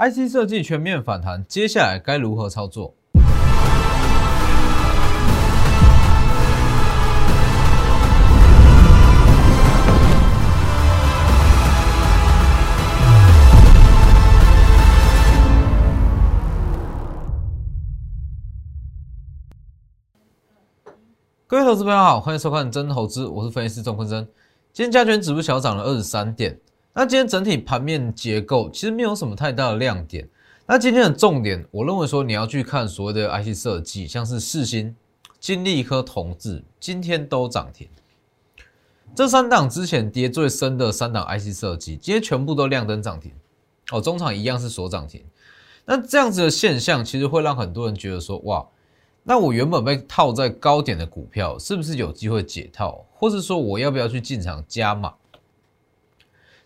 IC 设计全面反弹，接下来该如何操作？各位投资朋友好，欢迎收看真投资，我是分析师钟坤真。今天加权指数小涨了二十三点，那今天整体盘面结构其实没有什么太大的亮点。那今天的重点，我认为说你要去看所谓的 IC 设计，像是四星、金利科、同志，今天都涨停。这三档之前跌最深的三档 IC 设计，今天全部都亮灯涨停。哦，中场一样是锁涨停。那这样子的现象，其实会让很多人觉得说，哇。那我原本被套在高点的股票，是不是有机会解套，或是说我要不要去进场加码？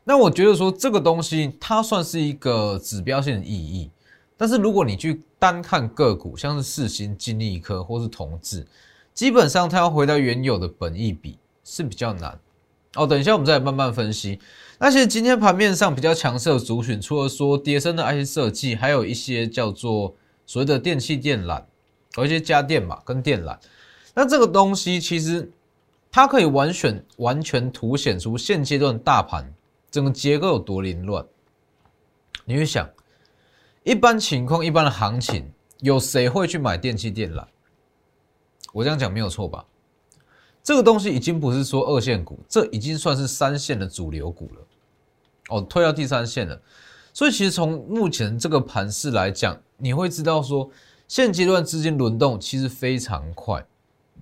那我觉得说这个东西它算是一个指标性的意义，但是如果你去单看个股，像是四星、金利科或是同志，基本上它要回到原有的本益比是比较难哦。等一下我们再慢慢分析。那其实今天盘面上比较强势的族群，除了说跌升的 IC 设计，还有一些叫做所谓的电器电缆。有一些家电嘛，跟电缆，那这个东西其实它可以完全完全凸显出现阶段大盘整个结构有多凌乱。你会想，一般情况、一般的行情，有谁会去买电器电缆？我这样讲没有错吧？这个东西已经不是说二线股，这已经算是三线的主流股了。哦，退到第三线了。所以其实从目前这个盘势来讲，你会知道说。现阶段资金轮动其实非常快，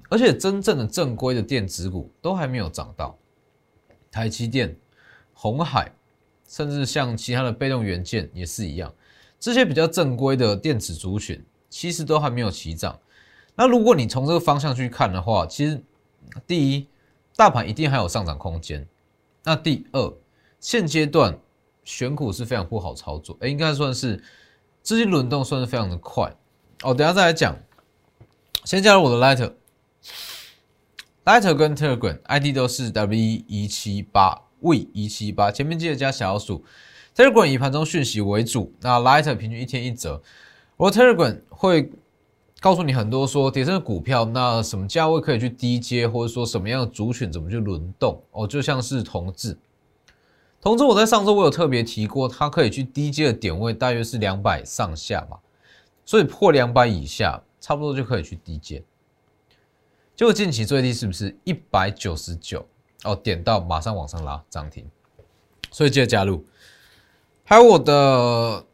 而且真正的正规的电子股都还没有涨到，台积电、红海，甚至像其他的被动元件也是一样，这些比较正规的电子族群其实都还没有起涨。那如果你从这个方向去看的话，其实第一，大盘一定还有上涨空间；那第二，现阶段选股是非常不好操作，哎，应该算是资金轮动算是非常的快。哦，等下再来讲。先加入我的 Lighter，Lighter 跟 Telegram ID 都是 W 一七八位一七八，前面记得加小数。Telegram 以盘中讯息为主，那 Lighter 平均一天一折。我 Telegram 会告诉你很多说跌升的股票，那什么价位可以去低接，或者说什么样的族群怎么去轮动。哦，就像是同志，同志我在上周我有特别提过，它可以去低接的点位大约是两百上下嘛。所以破两百以下，差不多就可以去低接。结果近期最低是不是一百九十九？哦，点到马上往上拉涨停。所以记得加入，还有我的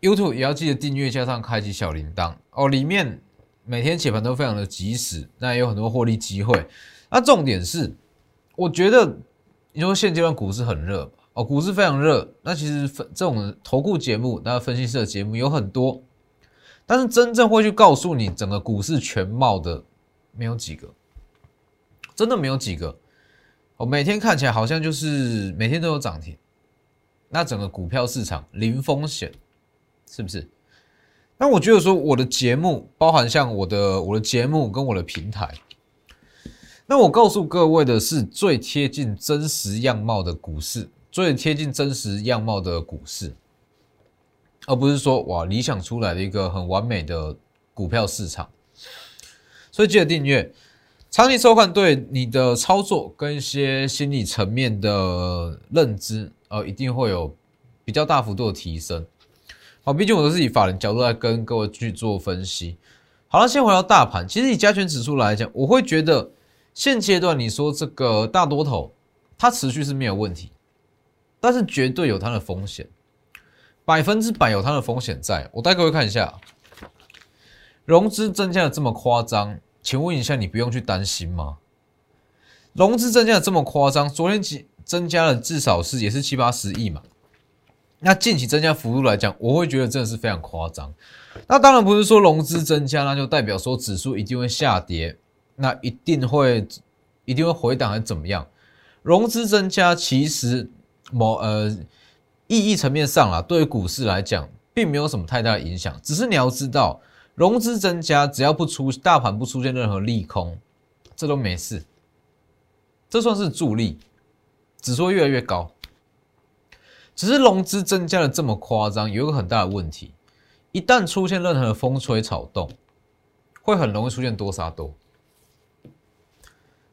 YouTube 也要记得订阅，加上开启小铃铛哦。里面每天解盘都非常的及时，那也有很多获利机会。那重点是，我觉得你说现阶段股市很热哦，股市非常热。那其实分这种投顾节目，那分析师的节目有很多。但是真正会去告诉你整个股市全貌的，没有几个，真的没有几个。我每天看起来好像就是每天都有涨停，那整个股票市场零风险，是不是？那我觉得说我的节目，包含像我的我的节目跟我的平台，那我告诉各位的是最贴近真实样貌的股市，最贴近真实样貌的股市。而不是说哇理想出来的一个很完美的股票市场，所以记得订阅，长期收看对你的操作跟一些心理层面的认知，呃，一定会有比较大幅度的提升。好，毕竟我都是以法人角度来跟各位去做分析。好了，先回到大盘，其实以加权指数来讲，我会觉得现阶段你说这个大多头它持续是没有问题，但是绝对有它的风险。百分之百有它的风险在，我带各位看一下，融资增加的这么夸张，请问一下，你不用去担心吗？融资增加的这么夸张，昨天几增加了至少是也是七八十亿嘛，那近期增加幅度来讲，我会觉得真的是非常夸张。那当然不是说融资增加，那就代表说指数一定会下跌，那一定会一定会回档还是怎么样？融资增加其实某呃。意义层面上啊，对于股市来讲，并没有什么太大的影响。只是你要知道，融资增加，只要不出大盘不出现任何利空，这都没事。这算是助力，指数越来越高。只是融资增加的这么夸张，有一个很大的问题，一旦出现任何的风吹草动，会很容易出现多杀多。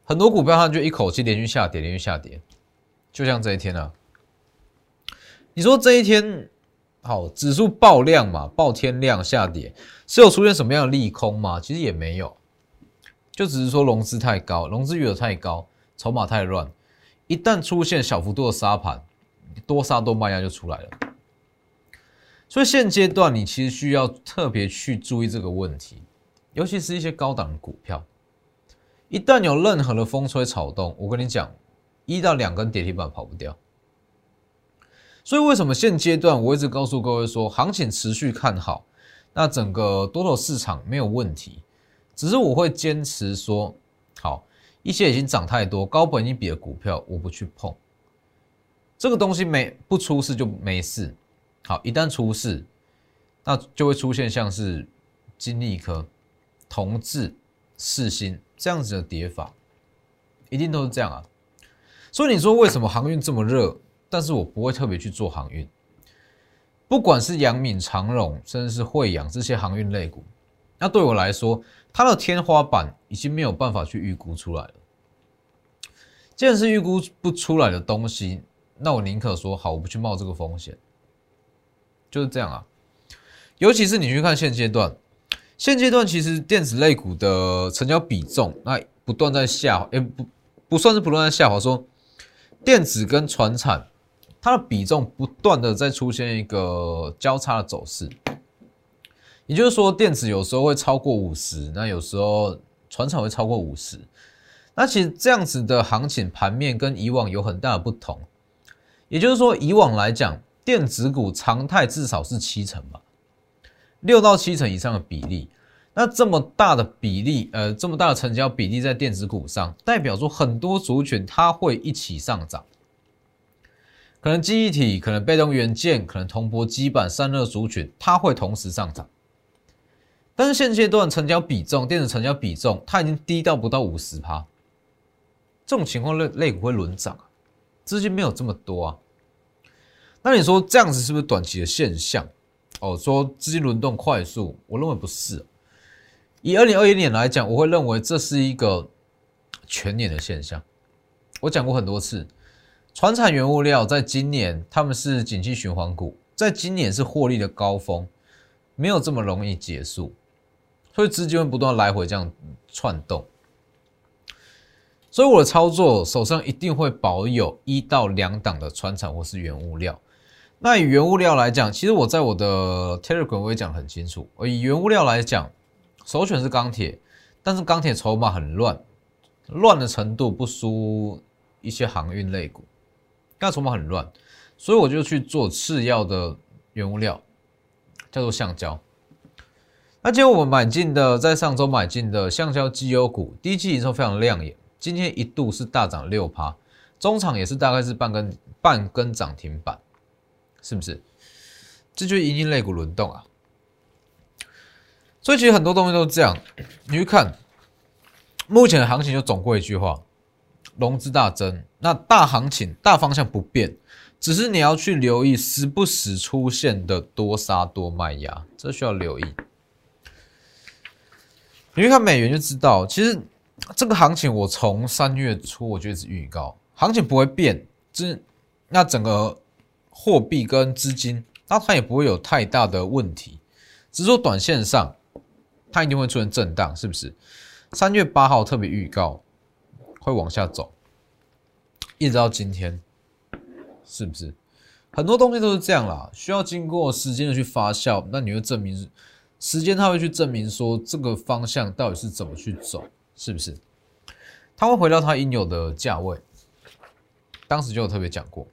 很多股票它就一口气连续下跌，连续下跌，就像这一天啊。你说这一天好，指数爆量嘛，爆天量下跌，是有出现什么样的利空吗？其实也没有，就只是说融资太高，融资余额太高，筹码太乱，一旦出现小幅度的杀盘，多杀多卖压就出来了。所以现阶段你其实需要特别去注意这个问题，尤其是一些高档的股票。一旦有任何的风吹草动，我跟你讲，一到两根跌停板跑不掉。所以为什么现阶段我一直告诉各位说，行情持续看好，那整个多头市场没有问题，只是我会坚持说，好一些已经涨太多、高本一比的股票，我不去碰。这个东西没不出事就没事，好，一旦出事，那就会出现像是金利科、同志、四星。这样子的跌法，一定都是这样啊。所以你说为什么航运这么热？但是我不会特别去做航运。不管是阳敏、长荣，甚至是惠阳这些航运类股，那对我来说，它的天花板已经没有办法去预估出来了。既然是预估不出来的东西，那我宁可说好，我不去冒这个风险。就是这样啊。尤其是你去看现阶段。现阶段其实电子类股的成交比重，那不断在下，也不不算是不断在下滑。说电子跟船产，它的比重不断的在出现一个交叉的走势，也就是说，电子有时候会超过五十，那有时候船厂会超过五十。那其实这样子的行情盘面跟以往有很大的不同，也就是说，以往来讲，电子股常态至少是七成吧。六到七成以上的比例，那这么大的比例，呃，这么大的成交比例在电子股上，代表说很多族群它会一起上涨，可能记忆体，可能被动元件，可能铜箔基板散热族群，它会同时上涨。但是现阶段成交比重，电子成交比重，它已经低到不到五十趴，这种情况类类股会轮涨啊，资金没有这么多啊，那你说这样子是不是短期的现象？哦，说资金轮动快速，我认为不是。以二零二一年来讲，我会认为这是一个全年的现象。我讲过很多次，船产原物料在今年他们是景气循环股，在今年是获利的高峰，没有这么容易结束，所以资金会不断来回这样窜动。所以我的操作手上一定会保有一到两档的船产或是原物料。那以原物料来讲，其实我在我的 Telegram 我也讲很清楚。以原物料来讲，首选是钢铁，但是钢铁筹码很乱，乱的程度不输一些航运类股，那筹码很乱，所以我就去做次要的原物料，叫做橡胶。那今天我们买进的，在上周买进的橡胶绩优股，第一季营收非常亮眼，今天一度是大涨六趴，中场也是大概是半根半根涨停板。是不是？这就是银金类股轮动啊！所以其实很多东西都是这样。你去看，目前的行情就总过一句话：融资大增，那大行情大方向不变，只是你要去留意时不时出现的多杀多卖压，这需要留意。你去看美元就知道，其实这个行情我从三月初我就一直预告，行情不会变，这那整个。货币跟资金，那它也不会有太大的问题，只是说短线上它一定会出现震荡，是不是？三月八号特别预告会往下走，一直到今天，是不是？很多东西都是这样啦，需要经过时间的去发酵，那你会证明时间，它会去证明说这个方向到底是怎么去走，是不是？它会回到它应有的价位，当时就有特别讲过。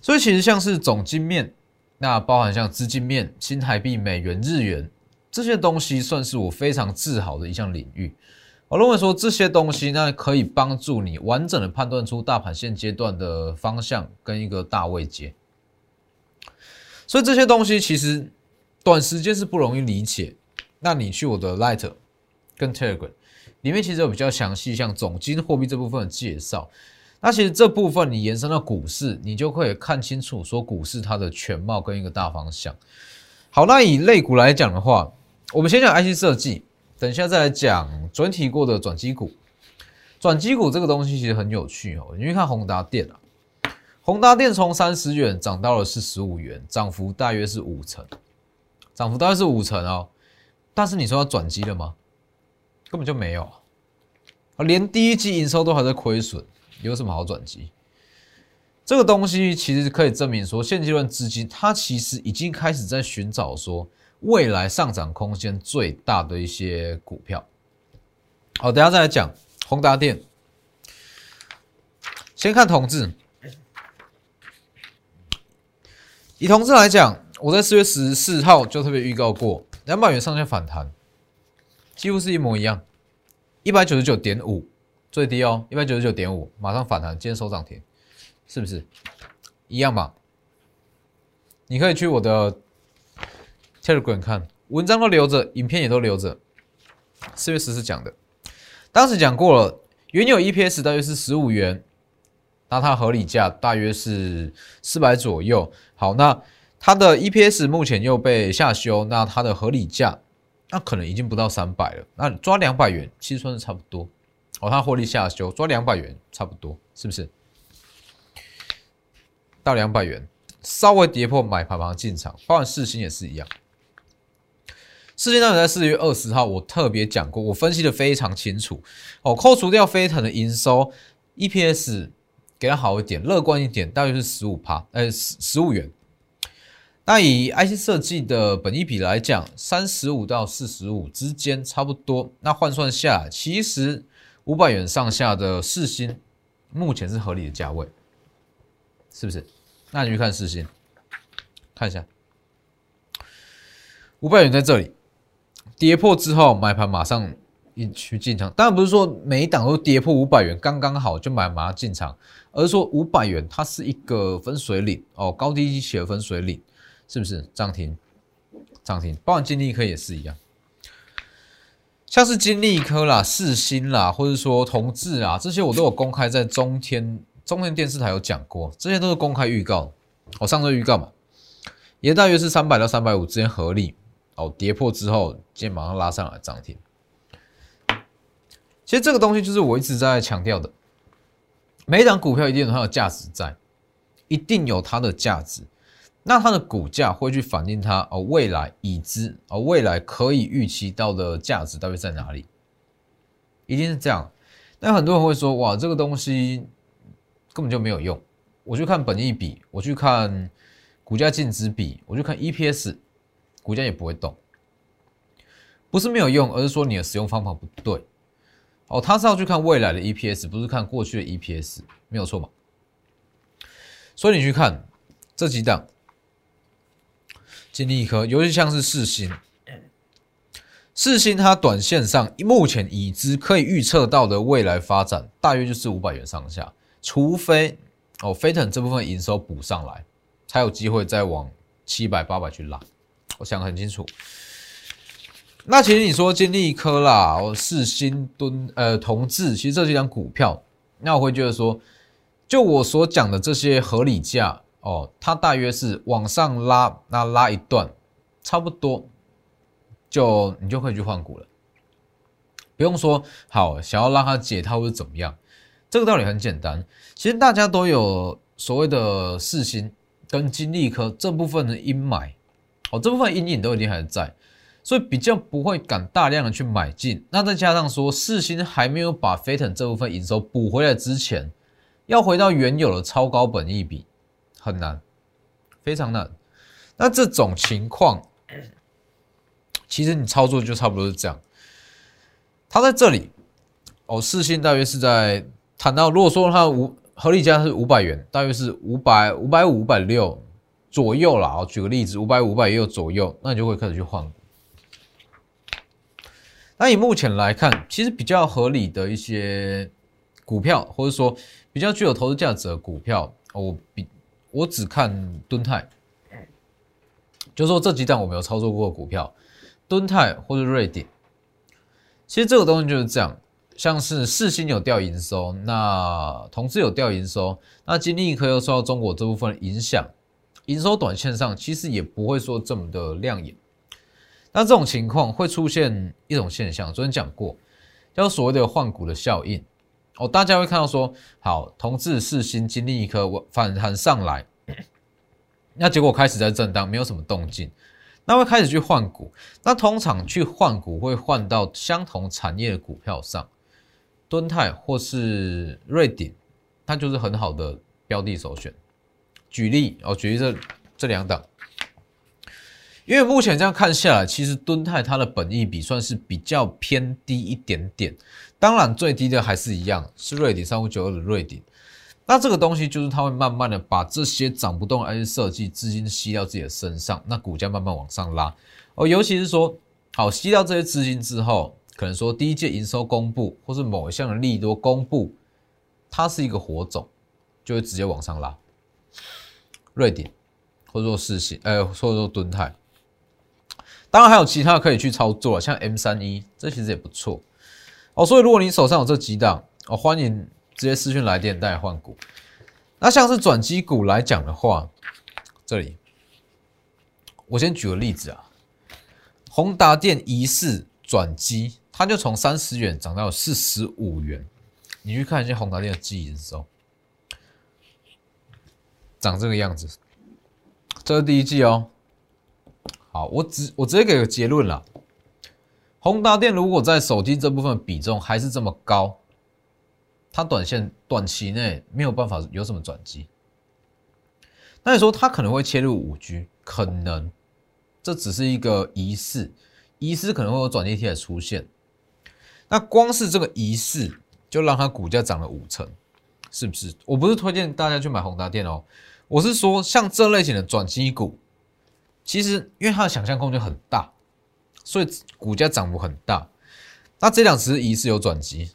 所以其实像是总金面，那包含像资金面、新台币、美元、日元这些东西，算是我非常自豪的一项领域。我认为说这些东西，那可以帮助你完整的判断出大盘现阶段的方向跟一个大位阶。所以这些东西其实短时间是不容易理解。那你去我的 Light 跟 Telegram 里面，其实有比较详细，像总金货币这部分的介绍。那其实这部分你延伸到股市，你就可以看清楚说股市它的全貌跟一个大方向。好，那以类股来讲的话，我们先讲 IC 设计，等一下再来讲昨天提过的转机股。转机股这个东西其实很有趣哦，你去看宏达电啊，宏达电从三十元涨到了四十五元，涨幅大约是五成，涨幅大约是五成哦。但是你说要转机了吗？根本就没有啊，连第一季营收都还在亏损。有什么好转机？这个东西其实可以证明说，现阶段资金它其实已经开始在寻找说未来上涨空间最大的一些股票。好，等下再来讲宏达电。先看同志，以同志来讲，我在四月十四号就特别预告过，两百元上下反弹，几乎是一模一样，一百九十九点五。最低哦，一百九十九点五，马上反弹，今天收涨停，是不是一样嘛？你可以去我的 Telegram 看，文章都留着，影片也都留着。四月十四讲的，当时讲过了，原有 EPS 大约是十五元，那它合理价大约是四百左右。好，那它的 EPS 目前又被下修，那它的合理价那可能已经不到三百了，那抓两百元其实算是差不多。哦，它获利下修，抓两百元差不多，是不是？到两百元，稍微跌破买盘盘进场，包含四星也是一样。四星当时在四月二十号，我特别讲过，我分析的非常清楚。哦，扣除掉飞腾的营收，EPS 给它好一点，乐观一点，大约是十五趴，呃，十十五元。那以 IC 设计的本益比来讲，三十五到四十五之间差不多。那换算下，其实。五百元上下的四星，目前是合理的价位，是不是？那你去看四星，看一下，五百元在这里跌破之后买盘马上一去进场，当然不是说每一档都跌破五百元刚刚好就买马上进场，而是说五百元它是一个分水岭哦，高低起的分水岭，是不是？涨停，涨停，包含金立科也是一样。像是金立科啦、四星啦，或者说同志啊，这些我都有公开在中天中天电视台有讲过，这些都是公开预告。我上周预告嘛，也大约是三百到三百五之间合理。哦，跌破之后，今天马上拉上来涨停。其实这个东西就是我一直在强调的，每一档股票一定有它的价值在，一定有它的价值。那它的股价会去反映它哦未来已知哦未来可以预期到的价值到底在哪里？一定是这样。那很多人会说哇这个东西根本就没有用，我去看本益比，我去看股价净值比，我去看 EPS，股价也不会动。不是没有用，而是说你的使用方法不对。哦，他是要去看未来的 EPS，不是看过去的 EPS，没有错嘛？所以你去看这几档。金立科，尤其像是四星，四星它短线上目前已知可以预测到的未来发展，大约就是五百元上下，除非哦飞腾这部分营收补上来，才有机会再往七百八百去拉。我想很清楚。那其实你说金立科啦，哦四星敦呃同志，其实这几张股票，那我会觉得说，就我所讲的这些合理价。哦，它大约是往上拉，那拉一段，差不多就你就可以去换股了，不用说好想要让它解套或者怎么样，这个道理很简单。其实大家都有所谓的四星跟金利科这部分的阴霾，哦，这部分阴影都已经还在，所以比较不会敢大量的去买进。那再加上说四星还没有把飞腾这部分营收补回来之前，要回到原有的超高本益比。很难，非常难。那这种情况，其实你操作就差不多是这样。它在这里，哦，四星大约是在谈到，如果说它五合理价是五百元，大约是五百五百五五百六左右啦。我举个例子，五百五百也有左右，那你就会开始去换股。那以目前来看，其实比较合理的一些股票，或者说比较具有投资价值的股票，我比。我只看敦泰，就说这几档我没有操作过股票，敦泰或者瑞典。其实这个东西就是这样，像是世新有掉营收，那同志有掉营收，那金立科又受到中国这部分影响，营收短线上其实也不会说这么的亮眼。那这种情况会出现一种现象，昨天讲过，叫所谓的换股的效应。哦，大家会看到说，好，同志世新经历一颗反弹上来，那结果开始在震荡，没有什么动静。那会开始去换股，那通常去换股会换到相同产业的股票上，敦泰或是瑞鼎，它就是很好的标的首选。举例哦，举例这这两档，因为目前这样看下来，其实敦泰它的本益比算是比较偏低一点点，当然最低的还是一样是瑞鼎三五九二的瑞鼎。那这个东西就是它会慢慢的把这些涨不动的 IC 设计资金吸到自己的身上，那股价慢慢往上拉哦。尤其是说，好吸到这些资金之后，可能说第一届营收公布，或是某一项的利多公布，它是一个火种，就会直接往上拉。瑞典，或者说世信，呃，或者说敦泰，当然还有其他可以去操作，像 M 三一，这其实也不错哦。所以如果你手上有这几档，哦，欢迎。直接私讯来电带换股，那像是转机股来讲的话，这里我先举个例子啊，宏达电疑似转机，它就从三十元涨到四十五元，你去看一下宏达电的记忆的时候，长这个样子，这是第一季哦。好，我直我直接给个结论了，宏达电如果在手机这部分比重还是这么高。它短线短期内没有办法有什么转机，那你说它可能会切入五 G，可能这只是一个仪式，仪式可能会有转机贴的出现。那光是这个仪式就让它股价涨了五成，是不是？我不是推荐大家去买宏达电哦，我是说像这类型的转机股，其实因为它的想象空间很大，所以股价涨幅很大。那这两只仪式有转机。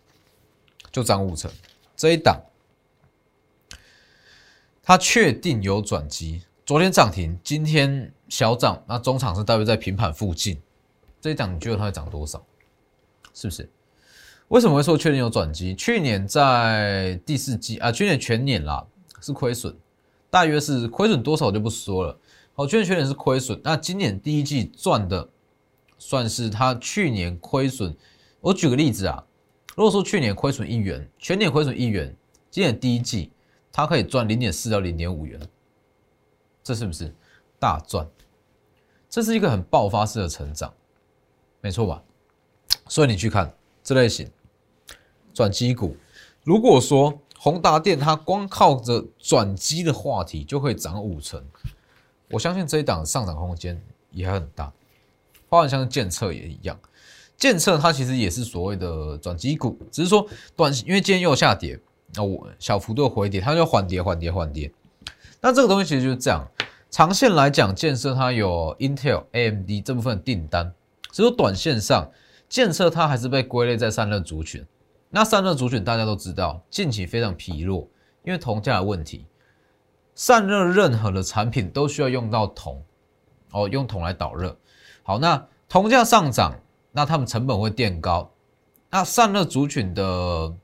就涨五成，这一档它确定有转机。昨天涨停，今天小涨，那中场是大约在平盘附近。这一档你觉得它会涨多少？是不是？为什么会说确定有转机？去年在第四季啊，去年全年啦是亏损，大约是亏损多少我就不说了。好，去年全年是亏损，那今年第一季赚的算是它去年亏损。我举个例子啊。如果说去年亏损一元，全年亏损一元，今年第一季它可以赚零点四到零点五元，这是不是大赚？这是一个很爆发式的成长，没错吧？所以你去看这类型转机股，如果说宏达电它光靠着转机的话题就可以涨五成，我相信这一档上涨空间也很大，包含像建策也一样。建测它其实也是所谓的转机股，只是说短，因为今天又下跌，那我小幅度回跌，它就缓跌、缓跌、缓跌。那这个东西其实就是这样，长线来讲，建设它有 Intel、AMD 这部分订单，只是说短线上，建设它还是被归类在散热族群。那散热族群大家都知道，近期非常疲弱，因为铜价的问题。散热任何的产品都需要用到铜，哦，用铜来导热。好，那铜价上涨。那他们成本会垫高，那散热族群的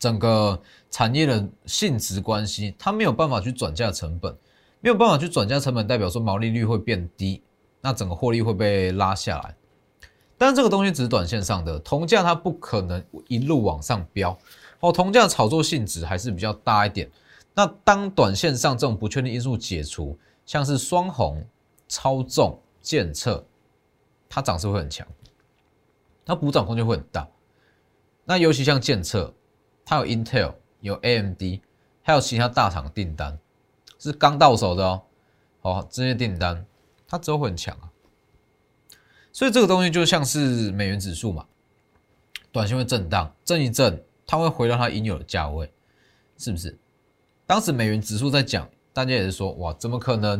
整个产业的性质关系，它没有办法去转嫁成本，没有办法去转嫁成本，代表说毛利率会变低，那整个获利会被拉下来。但是这个东西只是短线上的，铜价它不可能一路往上飙，哦，铜价炒作性质还是比较大一点。那当短线上这种不确定因素解除，像是双红、超重、建测，它涨势会很强。它补涨空间会很大，那尤其像建测，它有 Intel、有 AMD，还有其他大厂订单，是刚到手的哦。哦，这些订单它之后会很强啊。所以这个东西就像是美元指数嘛，短线会震荡，震一震，它会回到它应有的价位，是不是？当时美元指数在讲，大家也是说，哇，怎么可能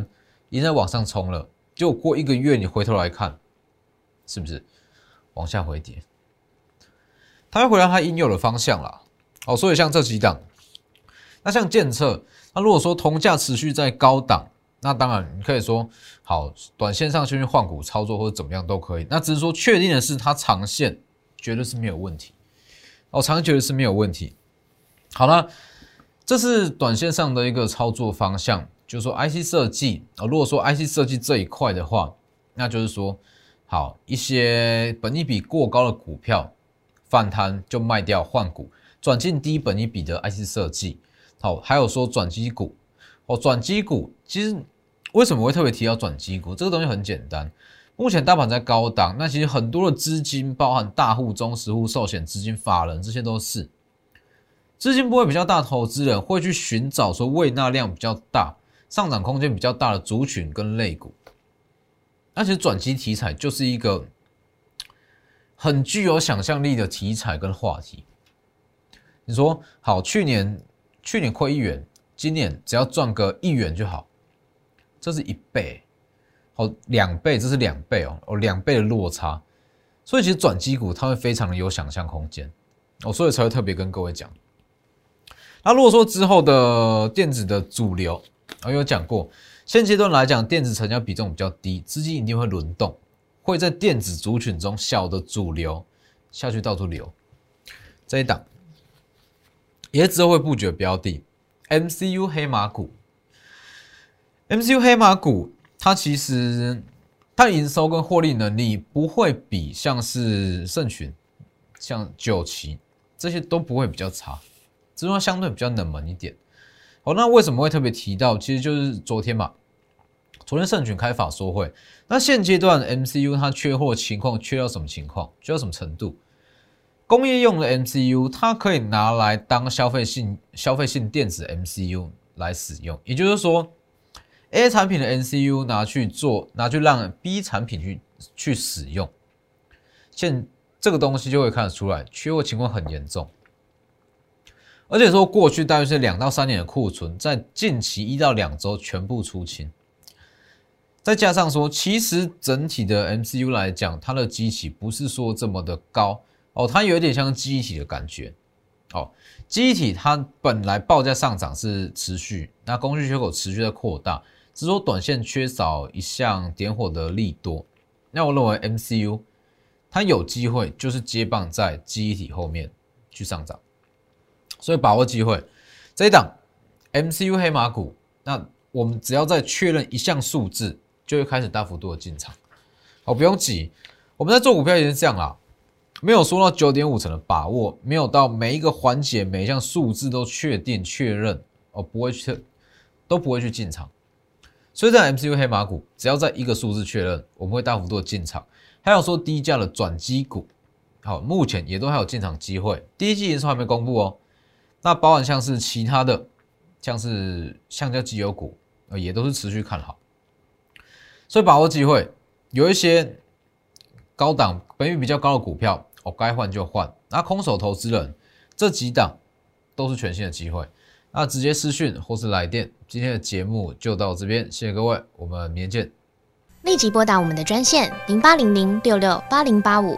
已经在往上冲了？结果过一个月你回头来看，是不是？往下回跌，它会回到它应有的方向了。哦，所以像这几档，那像建测，那如果说铜价持续在高档，那当然你可以说好，短线上去换股操作或者怎么样都可以。那只是说确定的是，它长线绝对是没有问题。哦，长期觉得是没有问题。好了，这是短线上的一个操作方向，就是说 IC 设计啊，如果说 IC 设计这一块的话，那就是说好一些本益比过高的股票反弹就卖掉换股，转进低本益比的 IC 设计。好，还有说转机股哦，转机股其实为什么会特别提到转机股？这个东西很简单。目前大盘在高档，那其实很多的资金，包含大户、中实户、寿险资金、法人，这些都是资金不会比较大，投资人会去寻找说未纳量比较大、上涨空间比较大的族群跟类股。而且转机题材就是一个很具有想象力的题材跟话题。你说好，去年去年亏一元，今年只要赚个一元就好，这是一倍。哦，两倍，这是两倍哦，哦，两倍的落差，所以其实转机股它会非常的有想象空间，哦，所以才会特别跟各位讲。那如果说之后的电子的主流，我有讲过，现阶段来讲，电子成交比重比较低，资金一定会轮动，会在电子族群中小的主流下去到处流。这一档也之后会布局标的，MCU 黑马股，MCU 黑马股。它其实它营收跟获利能力不会比像是盛群、像九旗这些都不会比较差，只是说相对比较冷门一点。好，那为什么会特别提到？其实就是昨天嘛，昨天盛群开法说会，那现阶段 MCU 它缺货情况缺到什么情况？缺到什么程度？工业用的 MCU 它可以拿来当消费性消费性电子 MCU 来使用，也就是说。A 产品的 NCU 拿去做，拿去让 B 产品去去使用，现这个东西就会看得出来，缺货情况很严重。而且说过去大约是两到三年的库存，在近期一到两周全部出清。再加上说，其实整体的 MCU 来讲，它的机体不是说这么的高哦，它有点像机体的感觉哦。机体它本来报价上涨是持续，那供需缺口持续在扩大。只说短线缺少一项点火的利多，那我认为 MCU 它有机会就是接棒在记忆体后面去上涨，所以把握机会。这一档 MCU 黑马股，那我们只要再确认一项数字，就会开始大幅度的进场。好，不用急，我们在做股票也是这样啦，没有说到九点五成的把握，没有到每一个环节每一项数字都确定确认，哦，不会去都不会去进场。所以在 MCU 黑马股，只要在一个数字确认，我们会大幅度的进场。还有说低价的转机股，好，目前也都还有进场机会。第一季营收还没公布哦，那包含像是其他的，像是橡胶机油股，呃，也都是持续看好。所以把握机会，有一些高档、本益比较高的股票，哦，该换就换。那空手投资人这几档都是全新的机会。那直接私讯或是来电，今天的节目就到这边，谢谢各位，我们明天见。立即拨打我们的专线零八零零六六八零八五